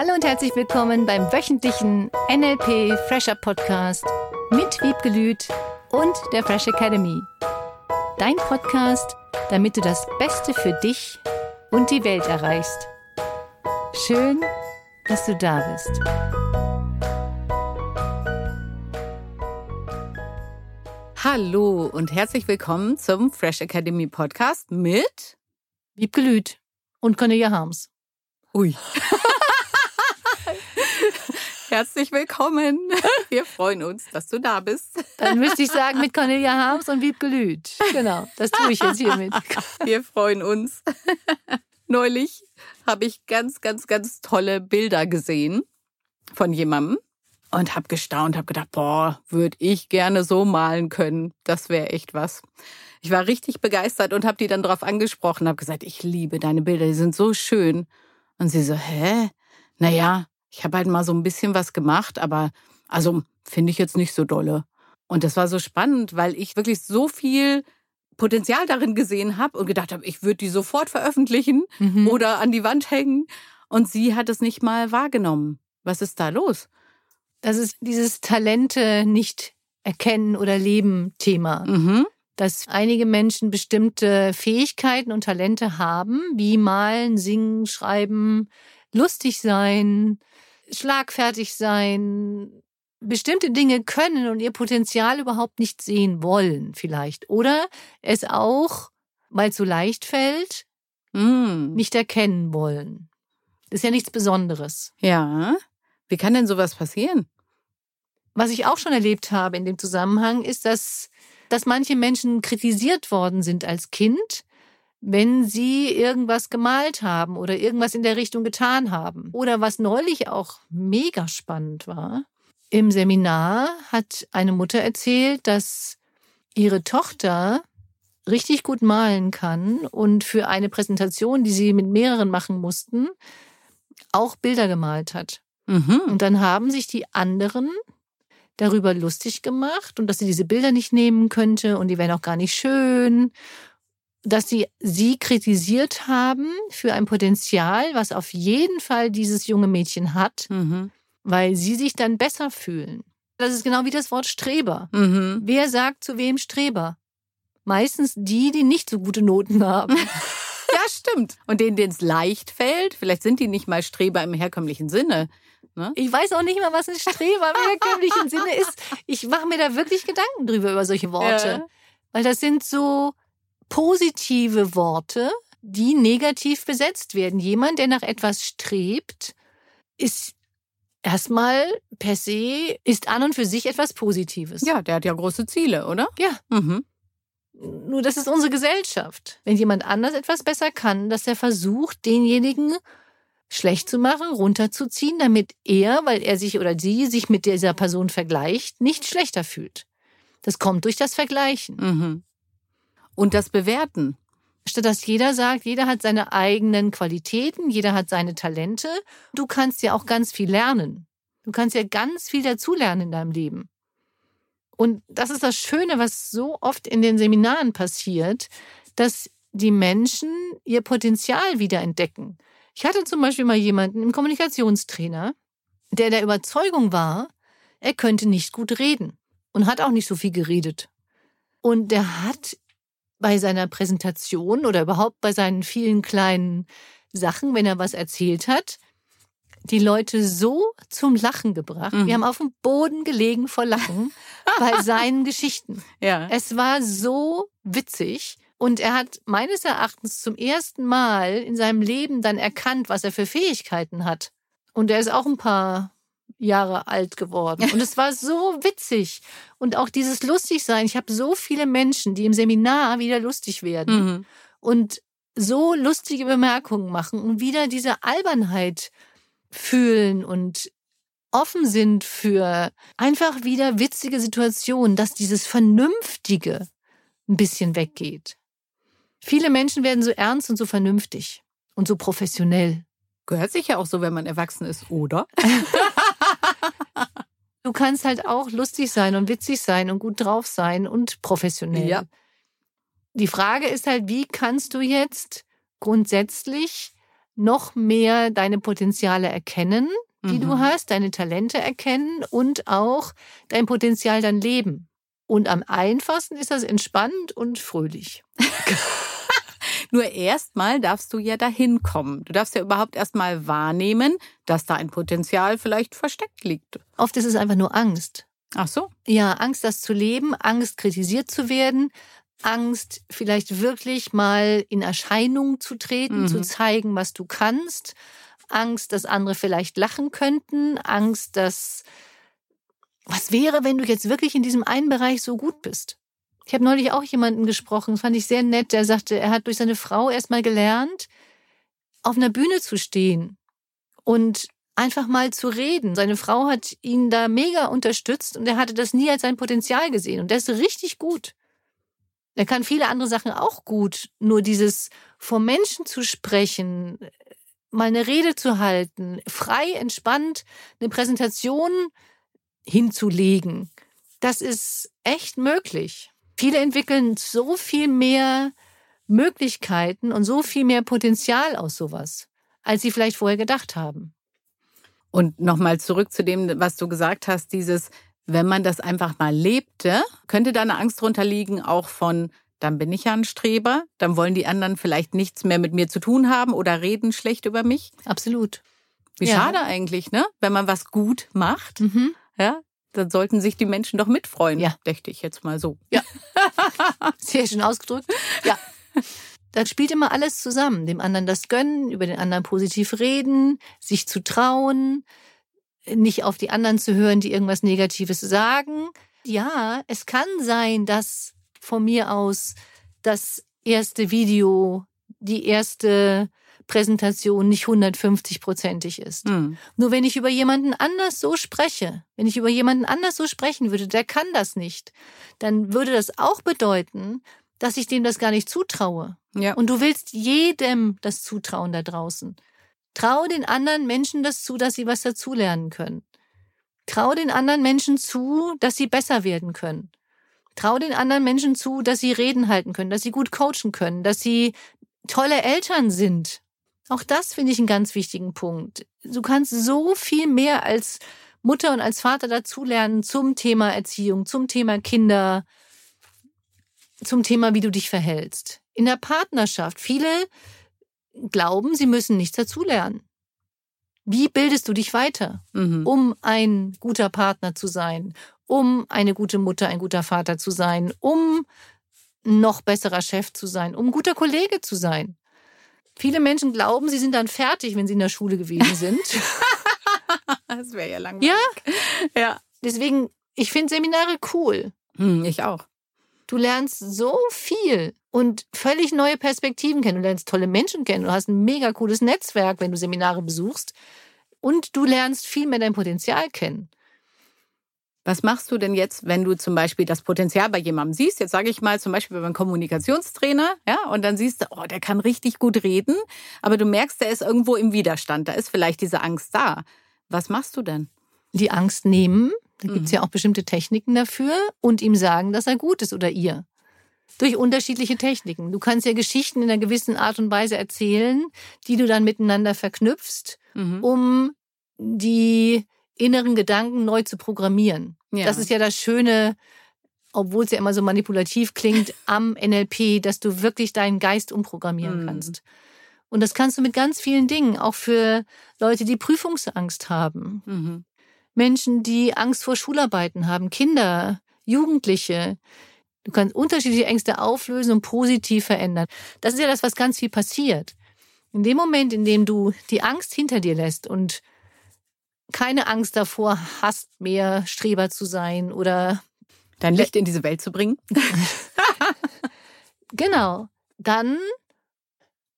Hallo und herzlich willkommen beim wöchentlichen NLP Fresher Podcast mit Wiebgelüt und der Fresh Academy. Dein Podcast, damit du das Beste für dich und die Welt erreichst. Schön, dass du da bist. Hallo und herzlich willkommen zum Fresh Academy Podcast mit Wiebgelüt und Cornelia Harms. Ui. Herzlich willkommen. Wir freuen uns, dass du da bist. Dann müsste ich sagen mit Cornelia Harms und Wiebgelüt. Genau, das tue ich jetzt hiermit. Wir freuen uns. Neulich habe ich ganz, ganz, ganz tolle Bilder gesehen von jemandem und habe gestaunt, habe gedacht, boah, würde ich gerne so malen können. Das wäre echt was. Ich war richtig begeistert und habe die dann darauf angesprochen, habe gesagt, ich liebe deine Bilder, die sind so schön. Und sie so, hä? Naja, ich habe halt mal so ein bisschen was gemacht, aber also finde ich jetzt nicht so dolle. Und das war so spannend, weil ich wirklich so viel Potenzial darin gesehen habe und gedacht habe, ich würde die sofort veröffentlichen mhm. oder an die Wand hängen. Und sie hat es nicht mal wahrgenommen. Was ist da los? Das ist dieses Talente nicht erkennen oder leben Thema. Mhm. Dass einige Menschen bestimmte Fähigkeiten und Talente haben, wie malen, singen, schreiben, lustig sein, schlagfertig sein, bestimmte Dinge können und ihr Potenzial überhaupt nicht sehen wollen, vielleicht. Oder es auch, weil es so leicht fällt, mm. nicht erkennen wollen. Das ist ja nichts Besonderes. Ja. Wie kann denn sowas passieren? Was ich auch schon erlebt habe in dem Zusammenhang, ist, dass, dass manche Menschen kritisiert worden sind als Kind, wenn sie irgendwas gemalt haben oder irgendwas in der Richtung getan haben. Oder was neulich auch mega spannend war, im Seminar hat eine Mutter erzählt, dass ihre Tochter richtig gut malen kann und für eine Präsentation, die sie mit mehreren machen mussten, auch Bilder gemalt hat. Mhm. Und dann haben sich die anderen darüber lustig gemacht und dass sie diese Bilder nicht nehmen könnte und die wären auch gar nicht schön dass sie sie kritisiert haben für ein Potenzial, was auf jeden Fall dieses junge Mädchen hat, mhm. weil sie sich dann besser fühlen. Das ist genau wie das Wort Streber. Mhm. Wer sagt zu wem Streber? Meistens die, die nicht so gute Noten haben. ja, stimmt. Und denen, denen es leicht fällt, vielleicht sind die nicht mal Streber im herkömmlichen Sinne. Ne? Ich weiß auch nicht mal, was ein Streber im herkömmlichen Sinne ist. Ich mache mir da wirklich Gedanken drüber, über solche Worte. Ja. Weil das sind so, positive Worte, die negativ besetzt werden. Jemand, der nach etwas strebt, ist erstmal per se, ist an und für sich etwas Positives. Ja, der hat ja große Ziele, oder? Ja. Mhm. Nur das ist unsere Gesellschaft. Wenn jemand anders etwas besser kann, dass er versucht, denjenigen schlecht zu machen, runterzuziehen, damit er, weil er sich oder sie sich mit dieser Person vergleicht, nicht schlechter fühlt. Das kommt durch das Vergleichen. Mhm und das Bewerten. Statt dass jeder sagt, jeder hat seine eigenen Qualitäten, jeder hat seine Talente. Du kannst ja auch ganz viel lernen. Du kannst ja ganz viel dazulernen in deinem Leben. Und das ist das Schöne, was so oft in den Seminaren passiert, dass die Menschen ihr Potenzial wieder entdecken. Ich hatte zum Beispiel mal jemanden, einen Kommunikationstrainer, der der Überzeugung war, er könnte nicht gut reden und hat auch nicht so viel geredet. Und der hat bei seiner Präsentation oder überhaupt bei seinen vielen kleinen Sachen, wenn er was erzählt hat, die Leute so zum Lachen gebracht. Mhm. Wir haben auf dem Boden gelegen vor Lachen bei seinen Geschichten. Ja. Es war so witzig. Und er hat meines Erachtens zum ersten Mal in seinem Leben dann erkannt, was er für Fähigkeiten hat. Und er ist auch ein paar Jahre alt geworden. Und es war so witzig. Und auch dieses Lustigsein. Ich habe so viele Menschen, die im Seminar wieder lustig werden mhm. und so lustige Bemerkungen machen und wieder diese Albernheit fühlen und offen sind für einfach wieder witzige Situationen, dass dieses Vernünftige ein bisschen weggeht. Viele Menschen werden so ernst und so vernünftig und so professionell. Gehört sich ja auch so, wenn man erwachsen ist, oder? du kannst halt auch lustig sein und witzig sein und gut drauf sein und professionell. Ja. Die Frage ist halt, wie kannst du jetzt grundsätzlich noch mehr deine Potenziale erkennen, die mhm. du hast, deine Talente erkennen und auch dein Potenzial dann leben. Und am einfachsten ist das entspannt und fröhlich. Nur erstmal darfst du ja dahin kommen. Du darfst ja überhaupt erstmal wahrnehmen, dass da ein Potenzial vielleicht versteckt liegt. Oft ist es einfach nur Angst. Ach so? Ja, Angst, das zu leben, Angst, kritisiert zu werden, Angst, vielleicht wirklich mal in Erscheinung zu treten, mhm. zu zeigen, was du kannst, Angst, dass andere vielleicht lachen könnten, Angst, dass was wäre, wenn du jetzt wirklich in diesem einen Bereich so gut bist? Ich habe neulich auch jemanden gesprochen, fand ich sehr nett, der sagte, er hat durch seine Frau erstmal gelernt, auf einer Bühne zu stehen und einfach mal zu reden. Seine Frau hat ihn da mega unterstützt und er hatte das nie als sein Potenzial gesehen und der ist richtig gut. Er kann viele andere Sachen auch gut, nur dieses vor Menschen zu sprechen, mal eine Rede zu halten, frei, entspannt eine Präsentation hinzulegen, das ist echt möglich. Viele entwickeln so viel mehr Möglichkeiten und so viel mehr Potenzial aus sowas, als sie vielleicht vorher gedacht haben. Und nochmal zurück zu dem, was du gesagt hast, dieses, wenn man das einfach mal lebte, könnte da eine Angst drunter liegen, auch von, dann bin ich ja ein Streber, dann wollen die anderen vielleicht nichts mehr mit mir zu tun haben oder reden schlecht über mich. Absolut. Wie ja. schade eigentlich, ne? Wenn man was gut macht, mhm. ja, dann sollten sich die Menschen doch mitfreuen, ja. dächte ich jetzt mal so. Ja. Sehr schön ausgedrückt. Ja. Da spielt immer alles zusammen. Dem anderen das gönnen, über den anderen positiv reden, sich zu trauen, nicht auf die anderen zu hören, die irgendwas Negatives sagen. Ja, es kann sein, dass von mir aus das erste Video, die erste Präsentation nicht 150-prozentig ist. Mhm. Nur wenn ich über jemanden anders so spreche, wenn ich über jemanden anders so sprechen würde, der kann das nicht, dann würde das auch bedeuten, dass ich dem das gar nicht zutraue. Ja. Und du willst jedem das zutrauen da draußen. Trau den anderen Menschen das zu, dass sie was dazulernen können. Trau den anderen Menschen zu, dass sie besser werden können. Trau den anderen Menschen zu, dass sie Reden halten können, dass sie gut coachen können, dass sie tolle Eltern sind. Auch das finde ich einen ganz wichtigen Punkt. Du kannst so viel mehr als Mutter und als Vater dazulernen zum Thema Erziehung, zum Thema Kinder, zum Thema, wie du dich verhältst. In der Partnerschaft, viele glauben, sie müssen nichts dazulernen. Wie bildest du dich weiter, mhm. um ein guter Partner zu sein, um eine gute Mutter, ein guter Vater zu sein, um noch besserer Chef zu sein, um guter Kollege zu sein? Viele Menschen glauben, sie sind dann fertig, wenn sie in der Schule gewesen sind. das wäre ja langweilig. Ja, ja. Deswegen, ich finde Seminare cool. Hm, ich auch. Du lernst so viel und völlig neue Perspektiven kennen. Du lernst tolle Menschen kennen. Du hast ein mega cooles Netzwerk, wenn du Seminare besuchst. Und du lernst viel mehr dein Potenzial kennen. Was machst du denn jetzt, wenn du zum Beispiel das Potenzial bei jemandem siehst? Jetzt sage ich mal zum Beispiel beim Kommunikationstrainer, ja, und dann siehst du, oh, der kann richtig gut reden, aber du merkst, der ist irgendwo im Widerstand. Da ist vielleicht diese Angst da. Was machst du denn? Die Angst nehmen, da gibt es mhm. ja auch bestimmte Techniken dafür und ihm sagen, dass er gut ist oder ihr. Durch unterschiedliche Techniken. Du kannst ja Geschichten in einer gewissen Art und Weise erzählen, die du dann miteinander verknüpfst, mhm. um die inneren Gedanken neu zu programmieren. Ja. Das ist ja das Schöne, obwohl es ja immer so manipulativ klingt, am NLP, dass du wirklich deinen Geist umprogrammieren mhm. kannst. Und das kannst du mit ganz vielen Dingen, auch für Leute, die Prüfungsangst haben. Mhm. Menschen, die Angst vor Schularbeiten haben, Kinder, Jugendliche. Du kannst unterschiedliche Ängste auflösen und positiv verändern. Das ist ja das, was ganz viel passiert. In dem Moment, in dem du die Angst hinter dir lässt und keine Angst davor hast, mehr Streber zu sein oder dein Licht in diese Welt zu bringen. genau. Dann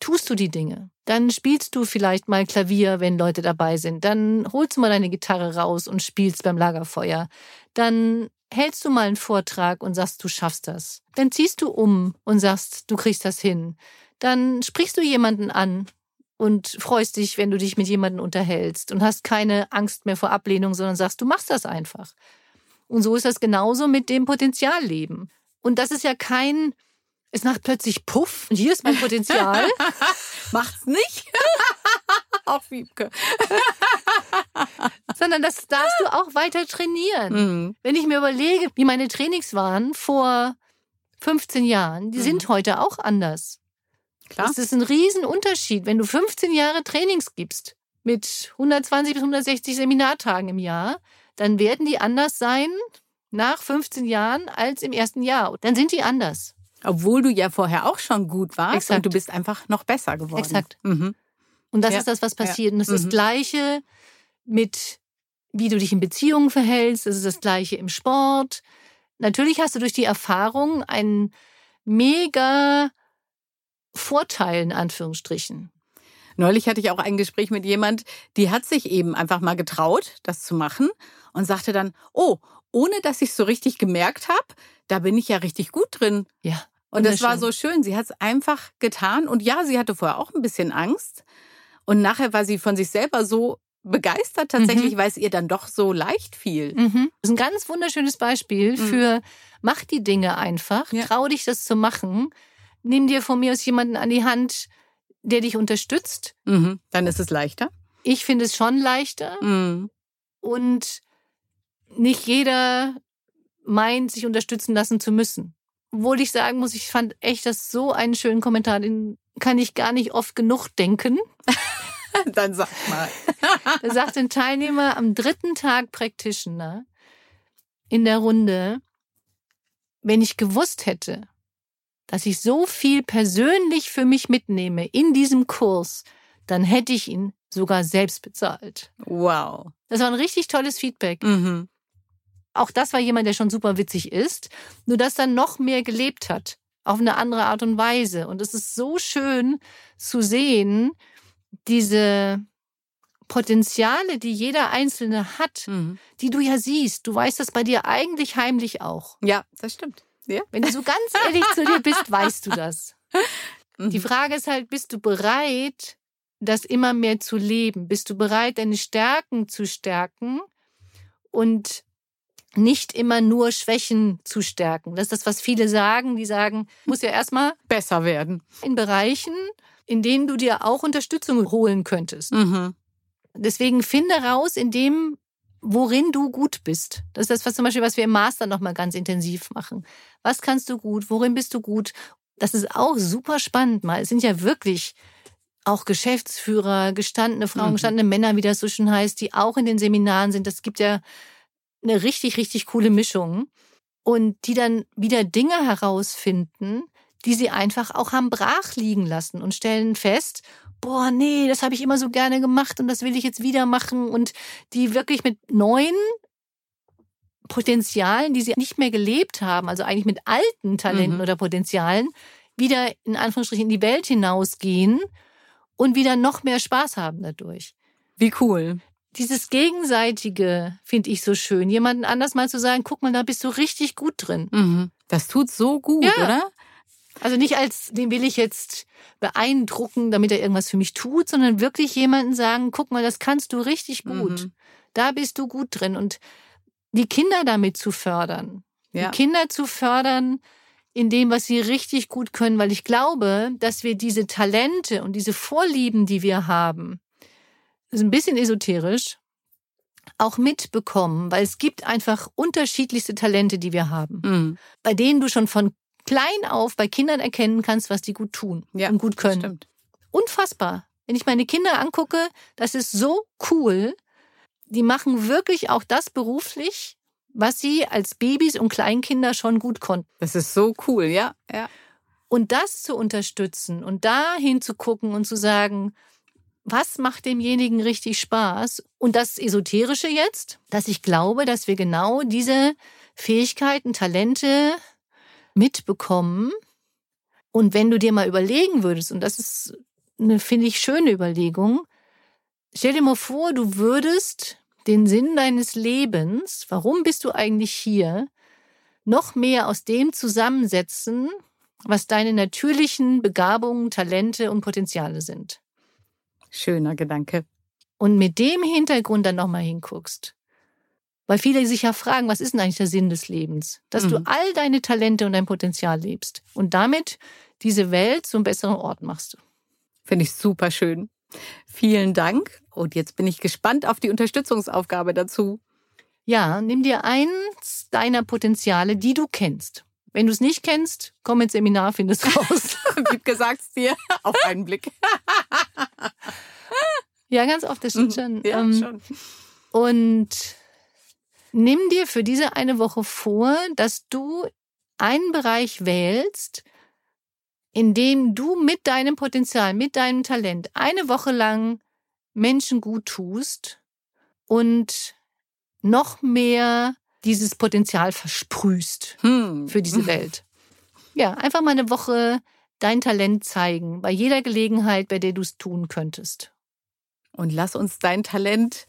tust du die Dinge. Dann spielst du vielleicht mal Klavier, wenn Leute dabei sind. Dann holst du mal deine Gitarre raus und spielst beim Lagerfeuer. Dann hältst du mal einen Vortrag und sagst, du schaffst das. Dann ziehst du um und sagst, du kriegst das hin. Dann sprichst du jemanden an und freust dich, wenn du dich mit jemandem unterhältst und hast keine Angst mehr vor Ablehnung, sondern sagst, du machst das einfach. Und so ist das genauso mit dem Potenzialleben. Und das ist ja kein es macht plötzlich Puff und hier ist mein Potenzial. Macht's nicht. auch Wiebke. Sondern das darfst du auch weiter trainieren. Mhm. Wenn ich mir überlege, wie meine Trainings waren vor 15 Jahren, die Mhm. sind heute auch anders. Klar. Das ist ein Riesenunterschied, wenn du 15 Jahre Trainings gibst mit 120 bis 160 Seminartagen im Jahr, dann werden die anders sein nach 15 Jahren als im ersten Jahr. Dann sind die anders. Obwohl du ja vorher auch schon gut warst Exakt. und du bist einfach noch besser geworden. Exakt. Mhm. Und das Ja. ist das, was Ja. passiert. Und das ist Mhm. das Gleiche mit, wie du dich in Beziehungen verhältst. Das ist das Gleiche im Sport. Natürlich hast du durch die Erfahrung einen mega Vorteil, in Anführungsstrichen. Neulich hatte ich auch ein Gespräch mit jemand, die hat sich eben einfach mal getraut, das zu machen und sagte dann, oh, ohne dass ich so richtig gemerkt habe, da bin ich ja richtig gut drin. Ja. Und das war so schön. Sie hat es einfach getan. Und ja, sie hatte vorher auch ein bisschen Angst. Und nachher war sie von sich selber so begeistert tatsächlich, weil es ihr dann doch so leicht fiel. Mhm. Das ist ein ganz wunderschönes Beispiel Mhm. für mach die Dinge einfach, Ja. trau dich das zu machen, nimm dir von mir aus jemanden an die Hand, der dich unterstützt. Mhm. Dann ist es leichter. Ich finde es schon leichter Mhm. und nicht jeder meint, sich unterstützen lassen zu müssen. Obwohl ich sagen muss, ich fand echt das so einen schönen Kommentar, den kann ich gar nicht oft genug denken. Dann sag mal. Da sagt ein Teilnehmer am dritten Tag Practitioner in der Runde, wenn ich gewusst hätte, dass ich so viel persönlich für mich mitnehme in diesem Kurs, dann hätte ich ihn sogar selbst bezahlt. Wow. Das war ein richtig tolles Feedback. Mhm. Auch das war jemand, der schon super witzig ist, nur das dann noch mehr gelebt hat, auf eine andere Art und Weise. Und es ist so schön zu sehen, diese Potenziale, die jeder Einzelne hat, Mhm. die du ja siehst. Du weißt das bei dir eigentlich heimlich auch. Ja, das stimmt. Ja. Wenn du so ganz ehrlich zu dir bist, weißt du das. Die Mhm. Frage ist halt, bist du bereit, das immer mehr zu leben? Bist du bereit, deine Stärken zu stärken und nicht immer nur Schwächen zu stärken? Das ist das, was viele sagen. Die sagen, muss ja erstmal Besser werden. in Bereichen, in denen du dir auch Unterstützung holen könntest. Mhm. Deswegen finde raus, in dem, worin du gut bist. Das ist das, was zum Beispiel, was wir im Master nochmal ganz intensiv machen. Was kannst du gut? Worin bist du gut? Das ist auch super spannend mal. Es sind ja wirklich auch Geschäftsführer, gestandene Frauen, Mhm. gestandene Männer, wie das so schön heißt, die auch in den Seminaren sind. Das gibt ja eine richtig, richtig coole Mischung. Und die dann wieder Dinge herausfinden, die sie einfach auch haben brach liegen lassen und stellen fest, boah, nee, das habe ich immer so gerne gemacht und das will ich jetzt wieder machen und die wirklich mit neuen Potenzialen, die sie nicht mehr gelebt haben, also eigentlich mit alten Talenten Mhm. oder Potenzialen, wieder in Anführungsstrichen in die Welt hinausgehen und wieder noch mehr Spaß haben dadurch. Wie cool. Dieses Gegenseitige finde ich so schön. Jemanden anders mal zu sagen, guck mal, da bist du richtig gut drin. Mhm. Das tut so gut, Ja. oder? Also nicht als, den will ich jetzt beeindrucken, damit er irgendwas für mich tut, sondern wirklich jemanden sagen, guck mal, das kannst du richtig gut. Mhm. Da bist du gut drin. Und die Kinder damit zu fördern. Ja. Die Kinder zu fördern in dem, was sie richtig gut können, weil ich glaube, dass wir diese Talente und diese Vorlieben, die wir haben, das ist ein bisschen esoterisch, auch mitbekommen, weil es gibt einfach unterschiedlichste Talente, die wir haben, Mhm. bei denen du schon von klein auf bei Kindern erkennen kannst, was die gut tun Ja, und gut können. Stimmt. Unfassbar. Wenn ich meine Kinder angucke, das ist so cool. Die machen wirklich auch das beruflich, was sie als Babys und Kleinkinder schon gut konnten. Das ist so cool, ja. Ja. Und das zu unterstützen und da hinzugucken und zu sagen, was macht demjenigen richtig Spaß? Und das Esoterische jetzt, dass ich glaube, dass wir genau diese Fähigkeiten, Talente mitbekommen. Und wenn du dir mal überlegen würdest, und das ist eine, finde ich, schöne Überlegung, stell dir mal vor, du würdest den Sinn deines Lebens, warum bist du eigentlich hier, noch mehr aus dem zusammensetzen, was deine natürlichen Begabungen, Talente und Potenziale sind. Schöner Gedanke. Und mit dem Hintergrund dann nochmal hinguckst. Weil viele sich ja fragen, was ist denn eigentlich der Sinn des Lebens? Dass du Mhm. all deine Talente und dein Potenzial lebst und damit diese Welt zu einem besseren Ort machst. Finde ich super schön. Vielen Dank. Und jetzt bin ich gespannt auf die Unterstützungsaufgabe dazu. Ja, nimm dir eins deiner Potenziale, die du kennst. Wenn du es nicht kennst, komm ins Seminar, findest raus. Wie gesagt dir auf einen Blick. ja, ganz oft, das stimmt schon. Ja, Ähm, schon. Und nimm dir für diese eine Woche vor, dass du einen Bereich wählst, in dem du mit deinem Potenzial, mit deinem Talent eine Woche lang Menschen gut tust und noch mehr dieses Potenzial versprühst Hm. für diese Welt. Ja, einfach mal eine Woche dein Talent zeigen, bei jeder Gelegenheit, bei der du es tun könntest. Und lass uns dein Talent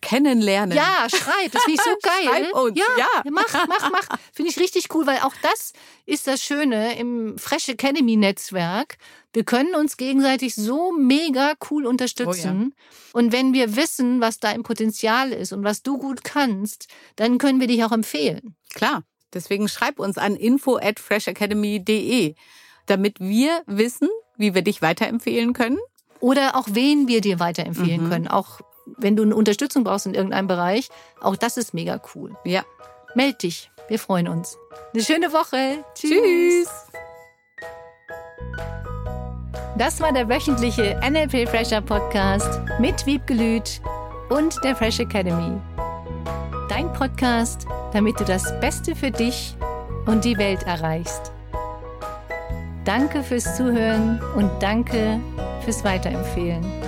kennenlernen. Ja, schreib, das finde ich so geil. Schreib uns, ja, ja. mach, mach, mach. Finde ich richtig cool, weil auch das ist das Schöne im Fresh Academy Netzwerk. Wir können uns gegenseitig so mega cool unterstützen. Und wenn wir wissen, was dein Potenzial ist und was du gut kannst, dann können wir dich auch empfehlen. Klar. Deswegen schreib uns an info at freshacademy.de, damit wir wissen, wie wir dich weiterempfehlen können. Oder auch wen wir dir weiterempfehlen Mhm. können. Auch wenn du eine Unterstützung brauchst in irgendeinem Bereich. Auch das ist mega cool. Ja. Meld dich. Wir freuen uns. Eine schöne Woche. Tschüss. Das war der wöchentliche NLP Fresher Podcast mit Wiebgelüt und der Fresh Academy. Dein Podcast, damit du das Beste für dich und die Welt erreichst. Danke fürs Zuhören und danke fürs Weiterempfehlen.